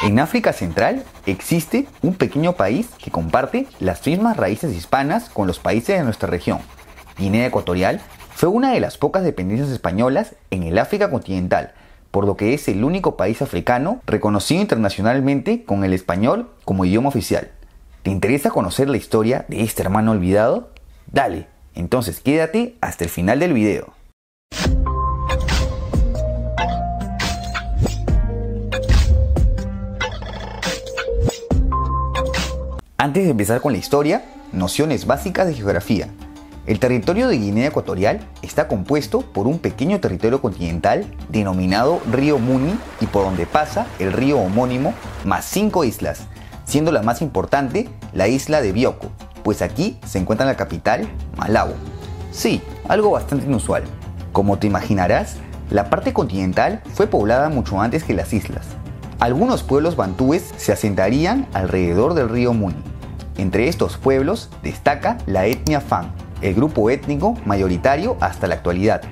En África Central existe un pequeño país que comparte las mismas raíces hispanas con los países de nuestra región. Guinea Ecuatorial fue una de las pocas dependencias españolas en el África continental, por lo que es el único país africano reconocido internacionalmente con el español como idioma oficial. ¿Te interesa conocer la historia de este hermano olvidado? Dale, entonces quédate hasta el final del video. Antes de empezar con la historia, nociones básicas de geografía. El territorio de Guinea Ecuatorial está compuesto por un pequeño territorio continental denominado Río Muni y por donde pasa el río homónimo, más cinco islas, siendo la más importante la isla de Bioko, pues aquí se encuentra la capital, Malabo. Sí, algo bastante inusual. Como te imaginarás, la parte continental fue poblada mucho antes que las islas, algunos pueblos bantúes se asentarían alrededor del río Muni. Entre estos pueblos destaca la etnia Fan, el grupo étnico mayoritario hasta la actualidad.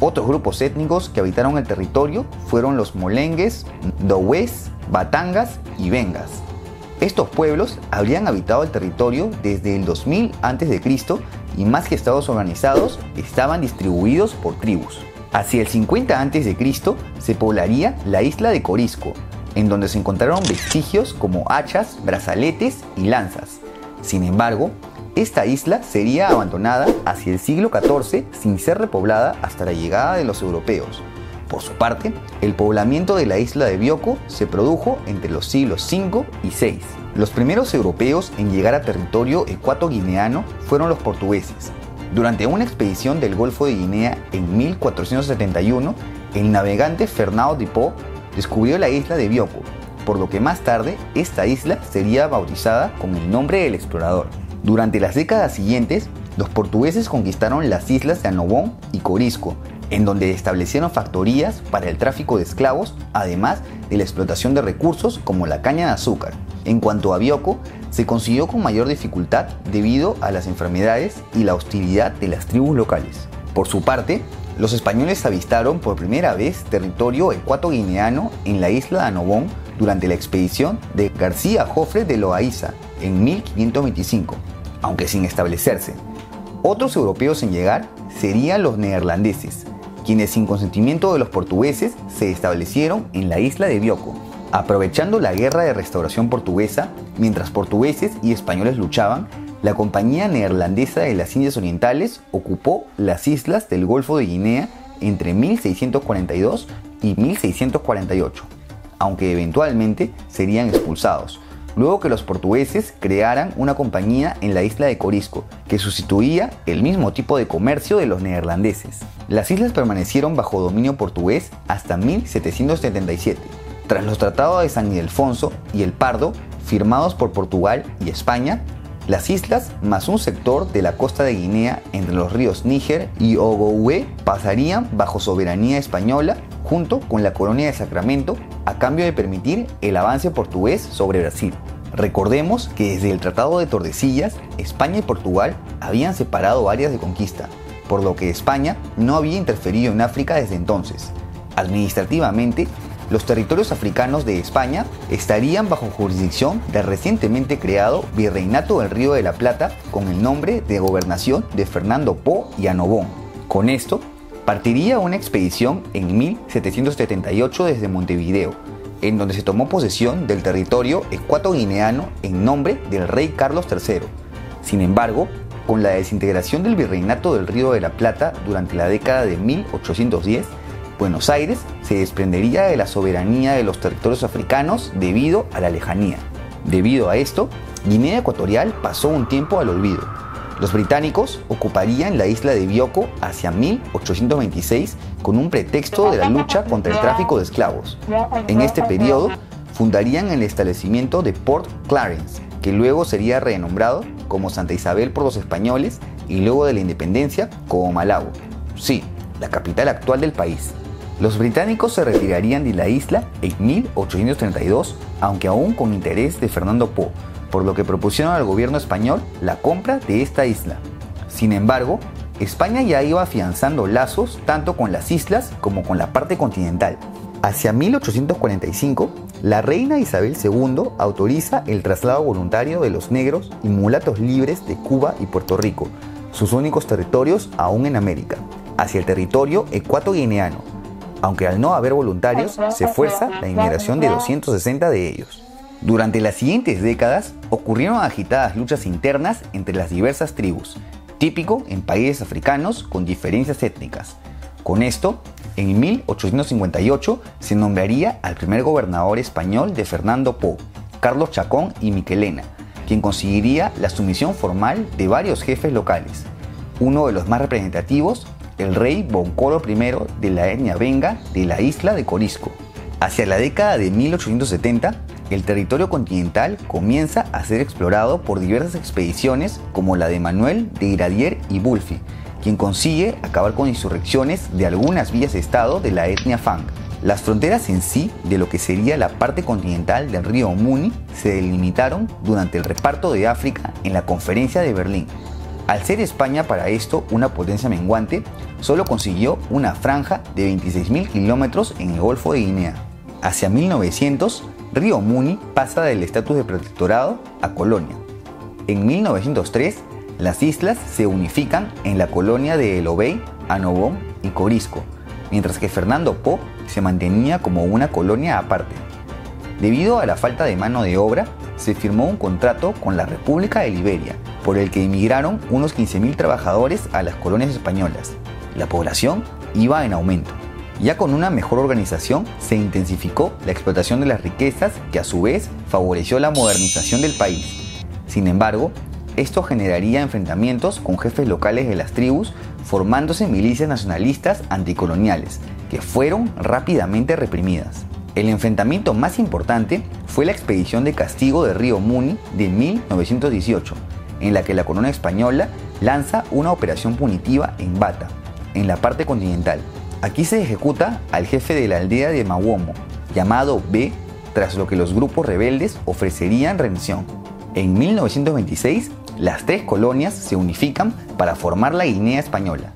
Otros grupos étnicos que habitaron el territorio fueron los molengues, dowes, batangas y vengas. Estos pueblos habrían habitado el territorio desde el 2000 a.C. y más que estados organizados, estaban distribuidos por tribus. Hacia el 50 a.C. se poblaría la isla de Corisco, en donde se encontraron vestigios como hachas, brazaletes y lanzas. Sin embargo, esta isla sería abandonada hacia el siglo XIV sin ser repoblada hasta la llegada de los europeos. Por su parte, el poblamiento de la isla de Bioko se produjo entre los siglos V y VI. Los primeros europeos en llegar a territorio ecuatoguineano fueron los portugueses. Durante una expedición del Golfo de Guinea en 1471, el navegante Fernando de Po descubrió la isla de Bioko, por lo que más tarde esta isla sería bautizada con el nombre del explorador. Durante las décadas siguientes, los portugueses conquistaron las islas de Anobón y Corisco, en donde establecieron factorías para el tráfico de esclavos, además de la explotación de recursos como la caña de azúcar. En cuanto a Bioko, se consiguió con mayor dificultad debido a las enfermedades y la hostilidad de las tribus locales. Por su parte, los españoles avistaron por primera vez territorio ecuatoguineano en la isla de Anobón durante la expedición de García Jofre de Loaiza en 1525, aunque sin establecerse. Otros europeos en llegar serían los neerlandeses, quienes sin consentimiento de los portugueses se establecieron en la isla de Bioko. Aprovechando la guerra de restauración portuguesa, mientras portugueses y españoles luchaban, la Compañía Neerlandesa de las Indias Orientales ocupó las islas del Golfo de Guinea entre 1642 y 1648, aunque eventualmente serían expulsados, luego que los portugueses crearan una compañía en la isla de Corisco, que sustituía el mismo tipo de comercio de los neerlandeses. Las islas permanecieron bajo dominio portugués hasta 1777, tras los tratados de San Ildefonso y el Pardo, firmados por Portugal y España, las islas, más un sector de la costa de Guinea entre los ríos Níger y Ogooué, pasarían bajo soberanía española junto con la colonia de Sacramento a cambio de permitir el avance portugués sobre Brasil. Recordemos que desde el Tratado de Tordesillas, España y Portugal habían separado áreas de conquista, por lo que España no había interferido en África desde entonces. Administrativamente, los territorios africanos de España estarían bajo jurisdicción del recientemente creado Virreinato del Río de la Plata con el nombre de Gobernación de Fernando Po y Anobón. Con esto, partiría una expedición en 1778 desde Montevideo, en donde se tomó posesión del territorio ecuatoguineano en nombre del rey Carlos III. Sin embargo, con la desintegración del Virreinato del Río de la Plata durante la década de 1810, Buenos Aires se desprendería de la soberanía de los territorios africanos debido a la lejanía. Debido a esto, Guinea Ecuatorial pasó un tiempo al olvido. Los británicos ocuparían la isla de Bioko hacia 1826 con un pretexto de la lucha contra el tráfico de esclavos. En este periodo, fundarían el establecimiento de Port Clarence, que luego sería renombrado como Santa Isabel por los españoles y luego de la independencia como Malabo. Sí, la capital actual del país. Los británicos se retirarían de la isla en 1832, aunque aún con interés de Fernando Po, por lo que propusieron al gobierno español la compra de esta isla. Sin embargo, España ya iba afianzando lazos tanto con las islas como con la parte continental. Hacia 1845, la reina Isabel II autoriza el traslado voluntario de los negros y mulatos libres de Cuba y Puerto Rico, sus únicos territorios aún en América, hacia el territorio ecuatoguineano, aunque al no haber voluntarios se fuerza la inmigración de 260 de ellos. Durante las siguientes décadas ocurrieron agitadas luchas internas entre las diversas tribus, típico en países africanos con diferencias étnicas. Con esto, en 1858 se nombraría al primer gobernador español de Fernando Po, Carlos Chacón y Miquelena, quien conseguiría la sumisión formal de varios jefes locales. Uno de los más representativos, el rey Boncolo I de la etnia Venga de la isla de Corisco. Hacia la década de 1870, el territorio continental comienza a ser explorado por diversas expediciones como la de Manuel de Iradier y Bulfi, quien consigue acabar con insurrecciones de algunas villas de estado de la etnia Fang. Las fronteras en sí de lo que sería la parte continental del río Muni se delimitaron durante el reparto de África en la conferencia de Berlín. Al ser España para esto una potencia menguante, solo consiguió una franja de 26.000 kilómetros en el Golfo de Guinea. Hacia 1900, Río Muni pasa del estatus de protectorado a colonia. En 1903, las islas se unifican en la colonia de El Obey, Anobón y Corisco, mientras que Fernando Po se mantenía como una colonia aparte. Debido a la falta de mano de obra, se firmó un contrato con la República de Liberia, por el que emigraron unos 15.000 trabajadores a las colonias españolas. La población iba en aumento. Ya con una mejor organización se intensificó la explotación de las riquezas que a su vez favoreció la modernización del país. Sin embargo, esto generaría enfrentamientos con jefes locales de las tribus, formándose milicias nacionalistas anticoloniales, que fueron rápidamente reprimidas. El enfrentamiento más importante fue la expedición de castigo de Río Muni de 1918, en la que la corona española lanza una operación punitiva en Bata, en la parte continental. Aquí se ejecuta al jefe de la aldea de Mawomo, llamado B, tras lo que los grupos rebeldes ofrecerían rendición. En 1926 las tres colonias se unifican para formar la Guinea española.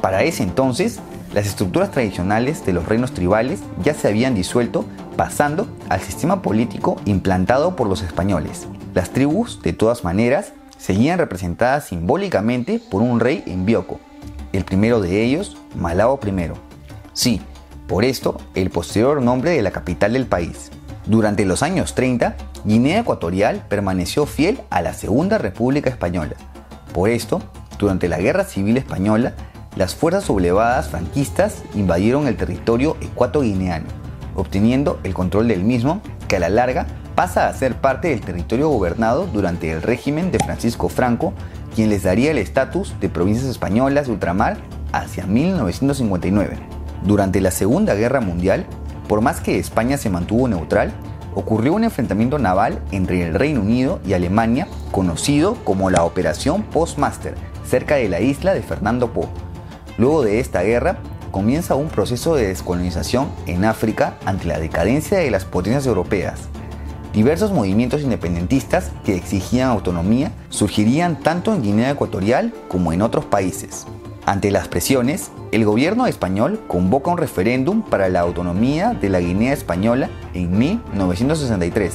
Para ese entonces, las estructuras tradicionales de los reinos tribales ya se habían disuelto pasando al sistema político implantado por los españoles. Las tribus, de todas maneras, seguían representadas simbólicamente por un rey en Bioko, el primero de ellos, Malao I. Sí, por esto, el posterior nombre de la capital del país. Durante los años 30, Guinea Ecuatorial permaneció fiel a la Segunda República Española. Por esto, durante la Guerra Civil Española, las fuerzas sublevadas franquistas invadieron el territorio ecuatoguineano, obteniendo el control del mismo, que a la larga pasa a ser parte del territorio gobernado durante el régimen de Francisco Franco, quien les daría el estatus de provincias españolas de ultramar hacia 1959. Durante la Segunda Guerra Mundial, por más que España se mantuvo neutral, ocurrió un enfrentamiento naval entre el Reino Unido y Alemania conocido como la Operación Postmaster, cerca de la isla de Fernando Po. Luego de esta guerra, comienza un proceso de descolonización en África ante la decadencia de las potencias europeas. Diversos movimientos independentistas que exigían autonomía surgirían tanto en Guinea Ecuatorial como en otros países. Ante las presiones, el gobierno español convoca un referéndum para la autonomía de la Guinea Española en 1963.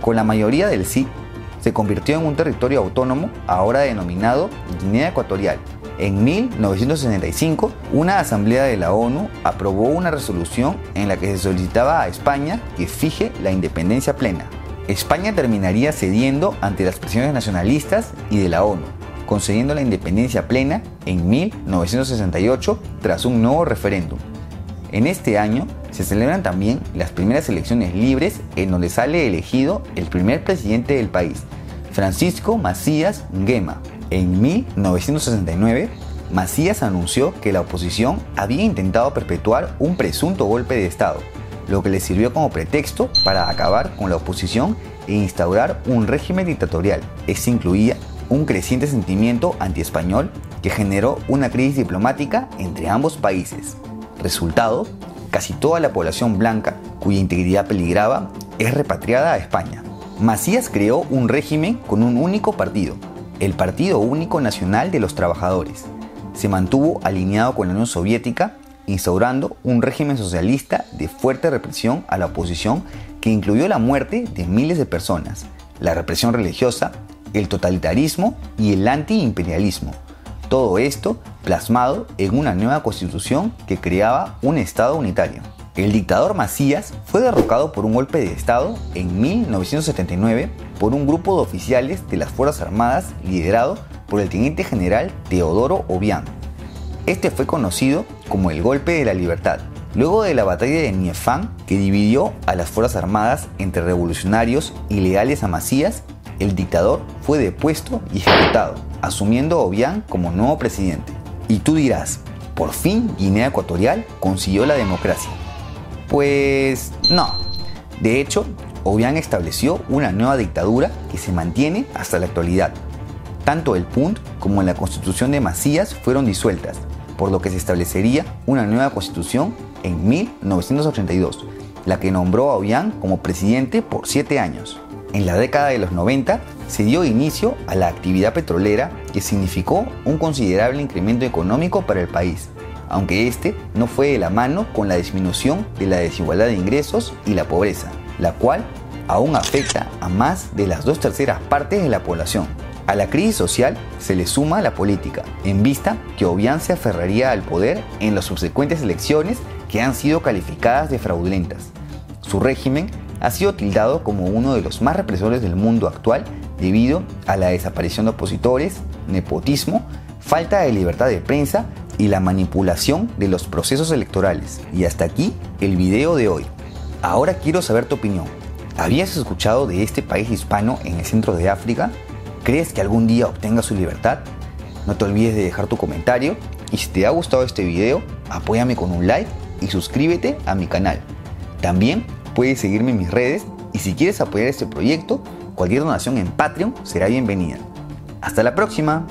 Con la mayoría del sí, se convirtió en un territorio autónomo, ahora denominado Guinea Ecuatorial. En 1965, una asamblea de la ONU aprobó una resolución en la que se solicitaba a España que fije la independencia plena. España terminaría cediendo ante las presiones nacionalistas y de la ONU, concediendo la independencia plena en 1968 tras un nuevo referéndum. En este año se celebran también las primeras elecciones libres en donde sale elegido el primer presidente del país, Francisco Macías Nguema. En 1969, Macías anunció que la oposición había intentado perpetuar un presunto golpe de Estado, lo que le sirvió como pretexto para acabar con la oposición e instaurar un régimen dictatorial. Esto incluía un creciente sentimiento antiespañol que generó una crisis diplomática entre ambos países. Resultado, casi toda la población blanca cuya integridad peligraba es repatriada a España. Macías creó un régimen con un único partido, el Partido Único Nacional de los Trabajadores. Se mantuvo alineado con la Unión Soviética instaurando un régimen socialista de fuerte represión a la oposición que incluyó la muerte de miles de personas, la represión religiosa, el totalitarismo y el antiimperialismo. Todo esto plasmado en una nueva constitución que creaba un Estado unitario. El dictador Macías fue derrocado por un golpe de Estado en 1979 por un grupo de oficiales de las Fuerzas Armadas liderado por el teniente general Teodoro Obiang. Este fue conocido como el Golpe de la Libertad, luego de la batalla de Niefán que dividió a las Fuerzas Armadas entre revolucionarios y leales a Macías, el dictador fue depuesto y ejecutado, asumiendo Obiang como nuevo presidente. Y tú dirás, por fin Guinea Ecuatorial consiguió la democracia. Pues no. De hecho, Obiang estableció una nueva dictadura que se mantiene hasta la actualidad. Tanto el PUNT como la constitución de Macías fueron disueltas, por lo que se establecería una nueva constitución en 1982, la que nombró a Obiang como presidente por siete años. En la década de los 90 se dio inicio a la actividad petrolera que significó un considerable incremento económico para el país, aunque este no fue de la mano con la disminución de la desigualdad de ingresos y la pobreza, la cual aún afecta a más de las dos terceras partes de la población. A la crisis social se le suma la política, en vista que Obiang se aferraría al poder en las subsecuentes elecciones que han sido calificadas de fraudulentas. Su régimen ha sido tildado como uno de los más represores del mundo actual debido a la desaparición de opositores, nepotismo, falta de libertad de prensa y la manipulación de los procesos electorales. Y hasta aquí el video de hoy. Ahora quiero saber tu opinión. ¿Habías escuchado de este país hispano en el centro de África? ¿Crees que algún día obtenga su libertad? No te olvides de dejar tu comentario y si te ha gustado este video, apóyame con un like y suscríbete a mi canal. También puedes seguirme en mis redes y si quieres apoyar este proyecto, cualquier donación en Patreon será bienvenida. Hasta la próxima.